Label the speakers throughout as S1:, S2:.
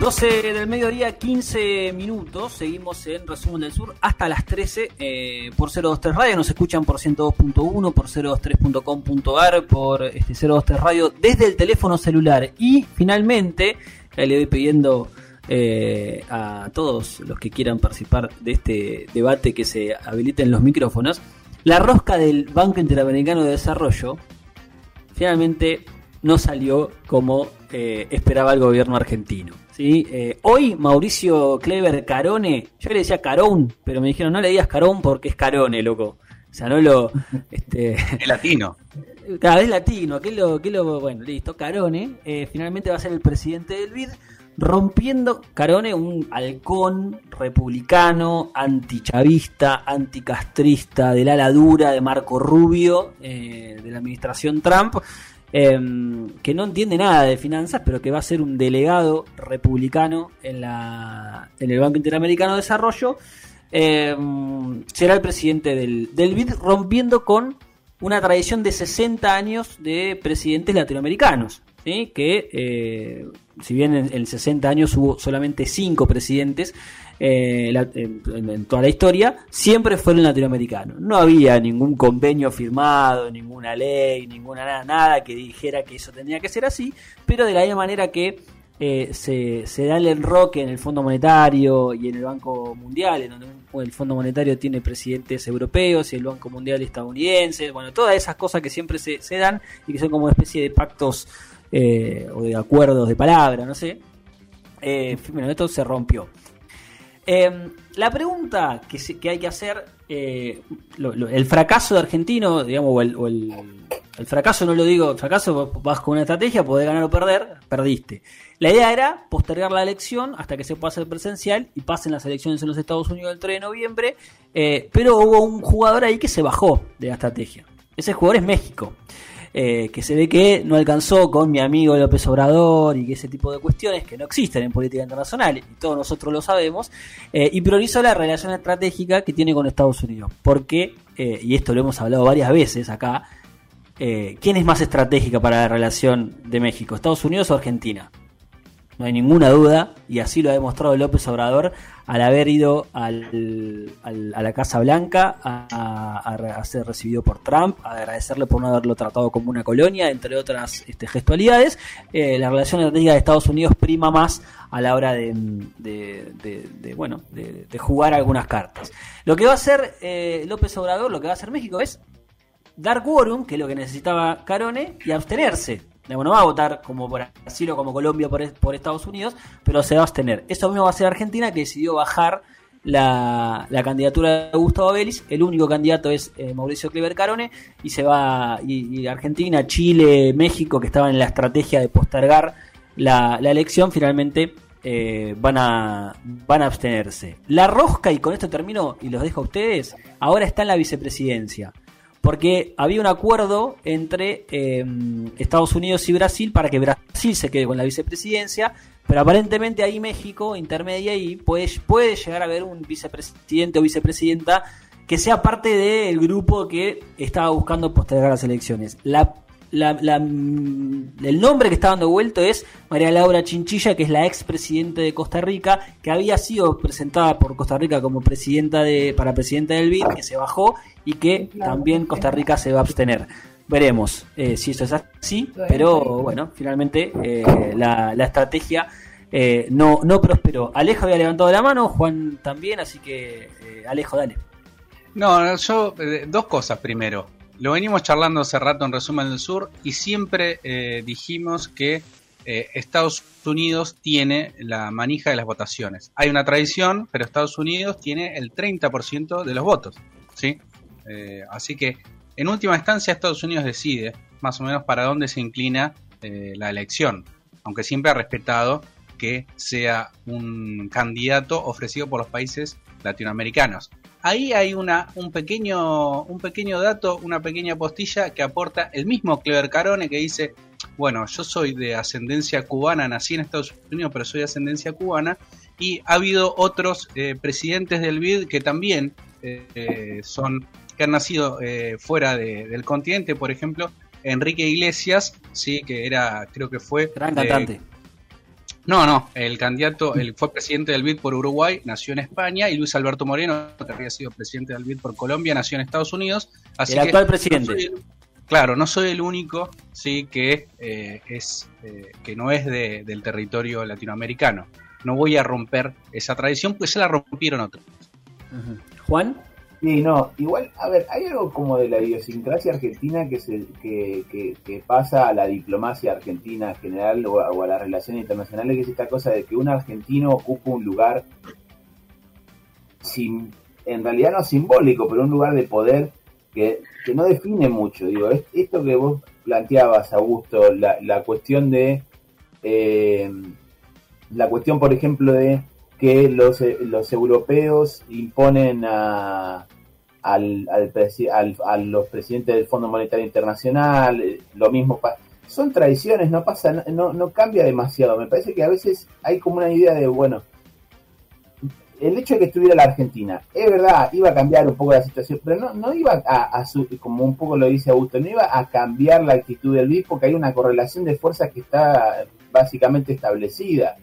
S1: 12 del mediodía, 15 minutos. Seguimos en Resumen del Sur hasta las 13 eh, por 023 Radio. Nos escuchan por 102.1, por 023.com.ar, por este 023 Radio desde el teléfono celular. Y finalmente, le voy pidiendo eh, a todos los que quieran participar de este debate que se habiliten los micrófonos. La rosca del Banco Interamericano de Desarrollo finalmente no salió como eh, esperaba el gobierno argentino. ¿Sí? Eh, hoy Mauricio Clever Carone, yo le decía Carón, pero me dijeron no le digas Carón porque es Carone, loco. O sea, no lo... Este,
S2: es latino.
S1: Cada vez latino, que lo, que lo, bueno, listo, Carone, eh, finalmente va a ser el presidente del BID, rompiendo Carone, un halcón republicano, antichavista, anticastrista, del ala dura de Marco Rubio, de la administración Trump, Em, que no entiende nada de finanzas, pero que va a ser un delegado republicano en, la, en el Banco Interamericano de Desarrollo, em, será el presidente del, del BID, rompiendo con una tradición de 60 años de presidentes latinoamericanos, que eh, si bien en, en 60 años hubo solamente 5 presidentes, eh, en, toda la historia, siempre fueron latinoamericanos. No había ningún convenio firmado, ninguna ley, ninguna nada, nada que dijera que eso tenía que ser así, pero de la misma manera que eh, se, se, da el enroque en el Fondo Monetario y en el Banco Mundial, en donde el Fondo Monetario tiene presidentes europeos y el Banco Mundial estadounidense, bueno, todas esas cosas que siempre se, se dan y que son como una especie de pactos eh, o de acuerdos de palabra, no sé. bueno, esto se rompió. Em, la pregunta que, que, hay que hacer, eh, el fracaso de argentino, digamos, o, el, fracaso no lo digo, el fracaso vas con una estrategia, podés ganar o perder, perdiste. La idea era postergar la elección hasta que se pueda hacer presencial y pasen las elecciones en los Estados Unidos el 3 de noviembre, eh, pero hubo un jugador ahí que se bajó de la estrategia. Ese jugador es México. Eh, que se ve que no alcanzó con mi amigo López Obrador y ese tipo de cuestiones que no existen en política internacional, y todos nosotros lo sabemos, eh, y priorizó la relación estratégica que tiene con Estados Unidos. Porque, eh, y esto lo hemos hablado varias veces acá, ¿quién es más estratégica para la relación de México, Estados Unidos o Argentina? No hay ninguna duda, y así lo ha demostrado López Obrador al haber ido al, a la Casa Blanca a, ser recibido por Trump, a agradecerle por no haberlo tratado como una colonia, entre otras este, gestualidades. Eh, la relación estratégica de Estados Unidos prima más a la hora de, bueno, de, jugar algunas cartas. Lo que va a hacer eh, López Obrador, lo que va a hacer México es dar quórum, que es lo que necesitaba Carone, y abstenerse no va a votar como por Brasil o como Colombia por, por Estados Unidos, pero se va a abstener. Eso mismo va a ser Argentina, que decidió bajar la, candidatura de Gustavo Vélez. El único candidato es eh, Mauricio Clever Carone. Y se va. Y, Argentina, Chile, México, que estaban en la estrategia de postergar la, elección, finalmente eh, van, a, van a abstenerse. La rosca, y con esto termino y los dejo a ustedes, ahora está en la vicepresidencia porque había un acuerdo entre eh, Estados Unidos y Brasil para que Brasil se quede con la vicepresidencia, pero aparentemente ahí México intermedia y puede, puede llegar a haber un vicepresidente o vicepresidenta que sea parte del grupo que estaba buscando postergar las elecciones. La el nombre que está dando vuelto es María Laura Chinchilla, que es la ex presidenta de Costa Rica, que había sido presentada por Costa Rica como presidenta de, para presidenta del BID, que se bajó y que también Costa Rica se va a abstener. Veremos eh, si eso es así, pero bueno, finalmente eh, la, estrategia eh, no, no prosperó. Alejo había levantado la mano, Juan también, así que Alejo, dale.
S2: No, yo, dos cosas primero. Lo venimos charlando hace rato en Resumen del Sur y siempre eh, dijimos que eh, Estados Unidos tiene la manija de las votaciones. Hay una tradición, pero Estados Unidos tiene el 30% de los votos. ¿sí? Eh, así que, en última instancia, Estados Unidos decide más o menos para dónde se inclina la elección, aunque siempre ha respetado que sea un candidato ofrecido por los países latinoamericanos. Ahí hay una, un, pequeño, un pequeño dato, una pequeña postilla que aporta el mismo Clever Carone que dice, bueno, yo soy de ascendencia cubana, nací en Estados Unidos, pero soy de ascendencia cubana, y ha habido otros eh, presidentes del BID que también eh, son que han nacido eh, fuera del continente, por ejemplo, Enrique Iglesias, sí, que era, creo que fue...
S1: Gran cantante.
S2: No, no, el candidato, el fue presidente del BID por Uruguay, nació en España, y Luis Alberto Moreno, que había sido presidente del BID por Colombia, nació en Estados Unidos.
S1: Así el actual presidente.
S2: claro, no soy el único, sí, que eh, es eh, que no es del territorio latinoamericano. No voy a romper esa tradición, pues se la rompieron otros.
S1: Juan.
S3: Sí, no, igual, a ver, hay algo como de la idiosincrasia argentina que, se, que, que, pasa a la diplomacia argentina en general o a, las relaciones internacionales, que es esta cosa de que un argentino ocupa un lugar, sin, en realidad no simbólico, pero un lugar de poder que, que no define mucho. Digo, esto que vos planteabas, Augusto, la, la cuestión de... Eh, la cuestión, por ejemplo, de que los, eh, los europeos imponen a, al, al, los presidentes del Fondo Monetario Internacional, eh, lo mismo son tradiciones, no pasa, no, no cambia demasiado. Me parece que a veces hay como una idea de, bueno, el hecho de que estuviera la Argentina, es verdad, iba a cambiar un poco la situación, pero no, no iba a, a como un poco lo dice Augusto, no iba a cambiar la actitud del BID porque hay una correlación de fuerzas que está básicamente establecida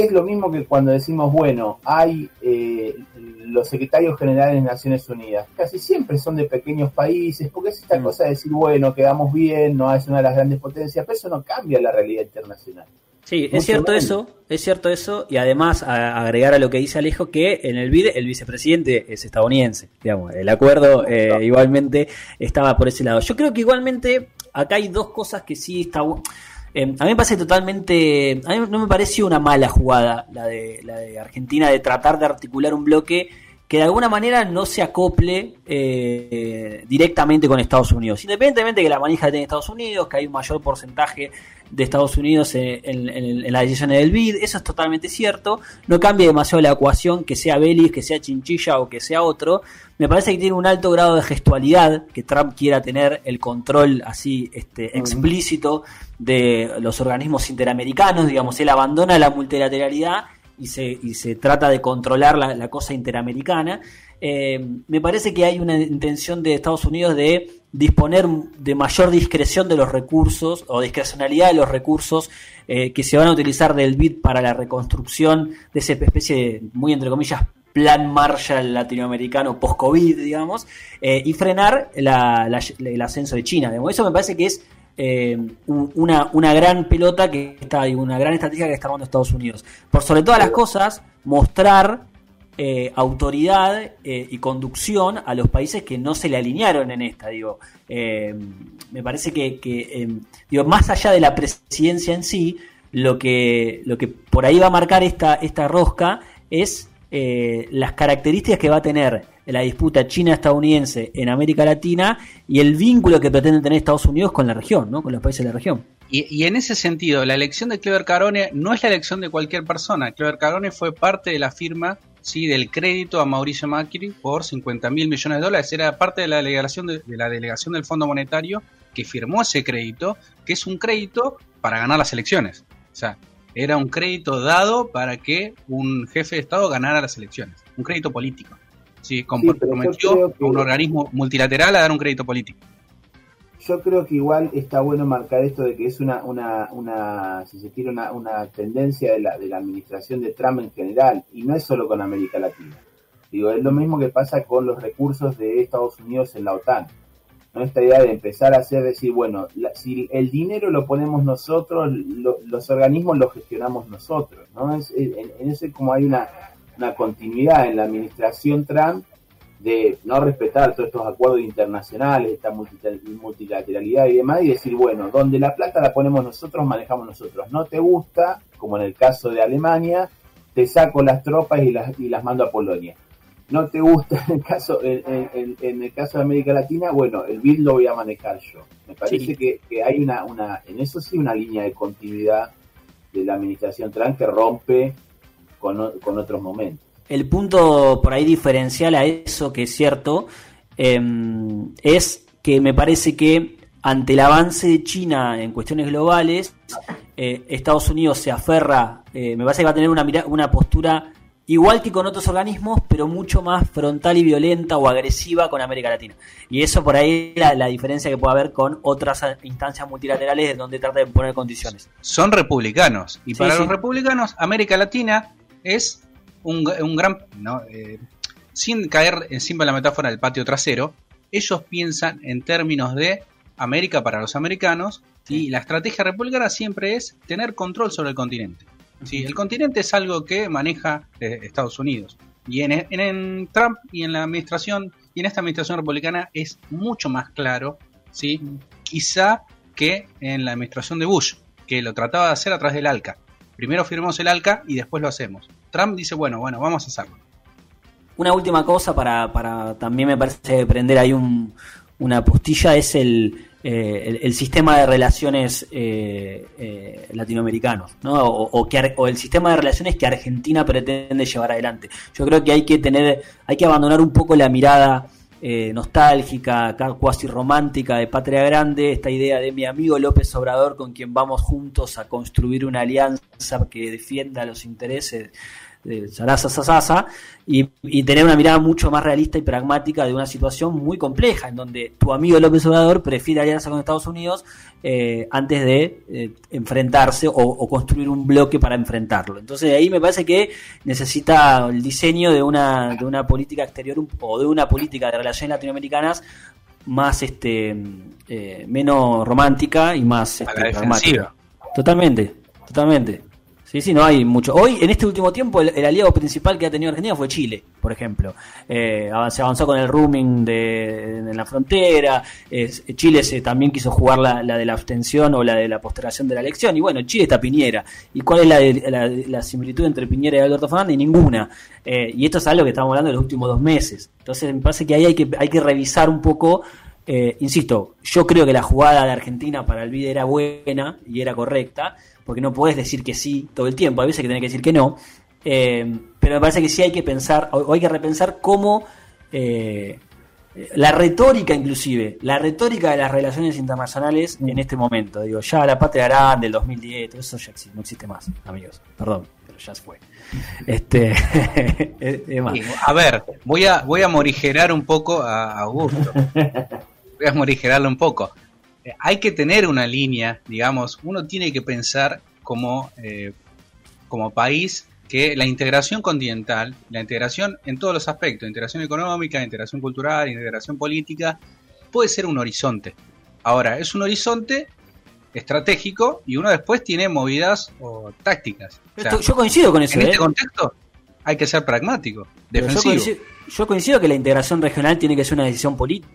S3: es lo mismo que cuando decimos, bueno, hay eh, los secretarios generales de Naciones Unidas, casi siempre son de pequeños países, porque es esta mm. cosa de decir, bueno, quedamos bien, no es una de las grandes potencias, pero eso no cambia la realidad internacional.
S1: Sí, es cierto eso, es cierto eso, y además agregar a lo que dice Alejo que en el BID el vicepresidente es estadounidense, digamos, el acuerdo eh, igualmente estaba por ese lado. Yo creo que igualmente acá hay dos cosas que sí está eh, a mí me parece totalmente. A mí no me parece una mala jugada la de, la de Argentina de tratar de articular un bloque que de alguna manera no se acople eh, directamente con Estados Unidos. Independientemente de que la manija tiene Estados Unidos, que hay un mayor porcentaje de Estados Unidos en, en, las decisiones del BID, eso es totalmente cierto. No cambia demasiado la ecuación, que sea Belis, que sea Chinchilla o que sea otro. Me parece que tiene un alto grado de gestualidad, que Trump quiera tener el control así este, explícito de los organismos interamericanos, digamos, él abandona la multilateralidad y se, y se trata de controlar la, cosa interamericana. Eh, me parece que hay una intención de Estados Unidos de disponer de mayor discreción de los recursos o discrecionalidad de los recursos eh, que se van a utilizar del BID para la reconstrucción de esa especie de, muy entre comillas, plan Marshall latinoamericano post-COVID, digamos, eh, y frenar el ascenso de China. Eso me parece que es eh, una, una, gran pelota que está una gran estrategia que está armando Estados Unidos. Por sobre todas las cosas, mostrar eh, autoridad eh, y conducción a los países que no se le alinearon en esta. Digo, me parece que, digo, más allá de la presidencia en sí, lo que, lo que por ahí va a marcar esta, esta rosca es las características que va a tener la disputa china-estadounidense en América Latina y el vínculo que pretende tener Estados Unidos con la región, ¿no? con los países de la región.
S2: Y, en ese sentido, la elección de Clever Carone no es la elección de cualquier persona. Clever Carone fue parte de la firma sí, del crédito a Mauricio Macri por 50 mil millones de dólares. Era parte de la delegación, de, la delegación del Fondo Monetario que firmó ese crédito, que es un crédito para ganar las elecciones. O sea, era un crédito dado para que un jefe de Estado ganara las elecciones. Un crédito político. Sí, comprometió a un organismo multilateral a dar un crédito político.
S3: Yo creo que igual está bueno marcar esto de que es una, una, una si se quiere, una, una tendencia de la, de la administración de Trump en general, y no es solo con América Latina. Digo, es lo mismo que pasa con los recursos de Estados Unidos en la OTAN. ¿no? Esta idea de empezar a hacer, decir, bueno, si el dinero lo ponemos nosotros, los organismos lo gestionamos nosotros. ¿no? en, en, eso como hay una, una continuidad en la administración Trump de no respetar todos estos acuerdos internacionales, esta multilateralidad y demás, y decir, bueno, donde la plata la ponemos nosotros, manejamos nosotros. No te gusta, como en el caso de Alemania, te saco las tropas y las, y las mando a Polonia. No te gusta en el caso, en, el caso de América Latina, bueno, el BID lo voy a manejar yo. Me parece que, que, hay una, una, en eso sí, una línea de continuidad de la administración Trump que rompe con, otros momentos.
S1: el punto por ahí diferencial a eso que es cierto em, es que me parece que ante el avance de China en cuestiones globales, eh, Estados Unidos se aferra, eh, me parece que va a tener una, una postura igual que con otros organismos, pero mucho más frontal y violenta o agresiva con América Latina. Y eso por ahí es la, diferencia que puede haber con otras instancias multilaterales donde trata de poner condiciones.
S2: Son republicanos. Y para los republicanos, América Latina es un, gran... Eh, sin caer encima de la metáfora del patio trasero, ellos piensan en términos de América para los americanos y la estrategia republicana siempre es tener control sobre el continente. Sí, el continente es algo que maneja eh, Estados Unidos. Y en, Trump y en la administración, y en esta administración republicana es mucho más claro, ¿sí? quizá que en la administración de Bush, que lo trataba de hacer a través del ALCA. Primero firmamos el ALCA y después lo hacemos. Trump dice, bueno, bueno, vamos a hacerlo.
S1: Una última cosa para, para también me parece prender ahí un, una postilla es el, eh, el, sistema de relaciones eh, eh, latinoamericanos, ¿no? O, que, o el sistema de relaciones que Argentina pretende llevar adelante. Yo creo que hay que tener, hay que abandonar un poco la mirada nostálgica, cuasi romántica de Patria Grande, esta idea de mi amigo López Obrador con quien vamos juntos a construir una alianza que defienda los intereses de Sarasa Sasasa, y, y, tener una mirada mucho más realista y pragmática de una situación muy compleja, en donde tu amigo López Obrador prefiere alianza con Estados Unidos eh, antes de eh, enfrentarse o, construir un bloque para enfrentarlo. Entonces ahí me parece que necesita el diseño de una, de una política exterior o de una política de relaciones latinoamericanas más este eh, menos romántica y más este, pragmática. Totalmente, totalmente. Sí, sí, no hay mucho. Hoy, en este último tiempo, el, aliado principal que ha tenido Argentina fue Chile, por ejemplo. Eh, se avanzó con el rooming de, en la frontera. Chile se, también quiso jugar la, de la abstención o la de la postergación de la elección. Y bueno, Chile está Piñera. ¿Y cuál es la, similitud entre Piñera y Alberto Fernández? Ninguna. Eh, y esto es algo que estamos hablando de los últimos dos meses. Entonces, me parece que ahí hay que, hay que revisar un poco. Eh, insisto, yo creo que la jugada de Argentina para el vídeo era buena y era correcta porque no puedes decir que sí todo el tiempo, hay veces que tenés que decir que no, eh, pero me parece que sí hay que pensar, o hay que repensar cómo eh, la retórica inclusive, la retórica de las relaciones internacionales en este momento, digo, ya la patria grande del 2010, todo eso ya no existe más, amigos, perdón, pero ya se fue. Este,
S2: a ver, voy a, voy a morigerar un poco a Augusto. Voy a morigerarlo un poco hay que tener una línea, digamos, uno tiene que pensar como, eh, como país que la integración continental, la integración en todos los aspectos, integración económica, integración cultural, integración política, puede ser un horizonte. Ahora, es un horizonte estratégico y uno después tiene movidas o tácticas.
S1: yo coincido con eso.
S2: En este ¿eh? contexto hay que ser pragmático, defensivo.
S1: yo coincido que la integración regional tiene que ser una decisión política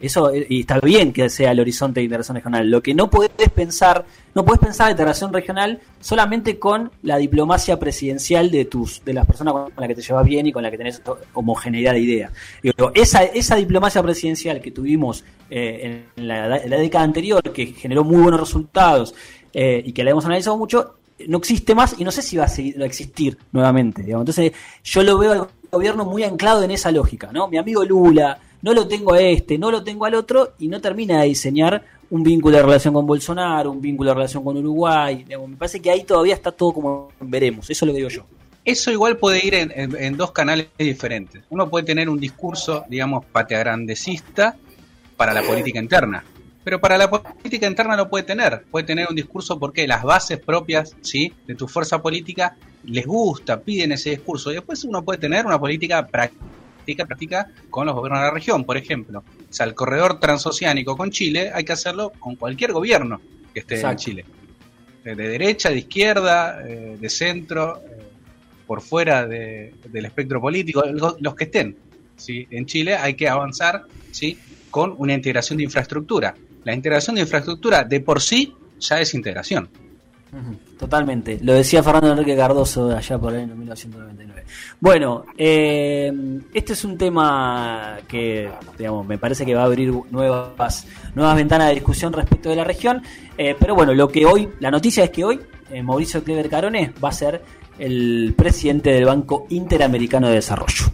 S1: eso eh, y está bien que sea el horizonte de integración regional. Lo que no puedes pensar, no puedes pensar integración regional solamente con la diplomacia presidencial de tus, de las personas con las que te llevas bien y con las que tenés homogeneidad de ideas. esa, esa diplomacia presidencial que tuvimos eh, en, la, década anterior, que generó muy buenos resultados eh, y que la hemos analizado mucho, no existe más y no sé si va a, seguir, a existir nuevamente. Entonces, yo lo veo al gobierno muy anclado en esa lógica, ¿no? Mi amigo Lula, no lo tengo a este, no lo tengo al otro, y no termina de diseñar un vínculo de relación con Bolsonaro, un vínculo de relación con Uruguay. me parece que ahí todavía está todo como veremos, eso lo digo yo.
S2: Eso igual puede ir en, dos canales diferentes. Uno puede tener un discurso, digamos, pateagrandecista para la política interna, pero para la política interna no puede tener. Puede tener un discurso porque las bases propias ¿sí? de tu fuerza política les gusta, piden ese discurso. Y después uno puede tener una política práctica práctica con los gobiernos de la región, por ejemplo. O sea, el corredor transoceánico con Chile hay que hacerlo con cualquier gobierno que esté en Chile. De, derecha, de izquierda, eh, de centro, eh, por fuera del espectro político, los que estén. ¿sí? En Chile hay que avanzar ¿sí? con una integración de infraestructura. La integración de infraestructura de por sí ya es integración.
S1: Totalmente. Lo decía Fernando Enrique Cardoso allá por ahí en 1999. Bueno, eh, este es un tema que, digamos, me parece que va a abrir nuevas, nuevas ventanas de discusión respecto de la región. Eh, pero bueno, lo que hoy, la noticia es que hoy eh, Mauricio Clever Carones va a ser el presidente del Banco Interamericano de Desarrollo.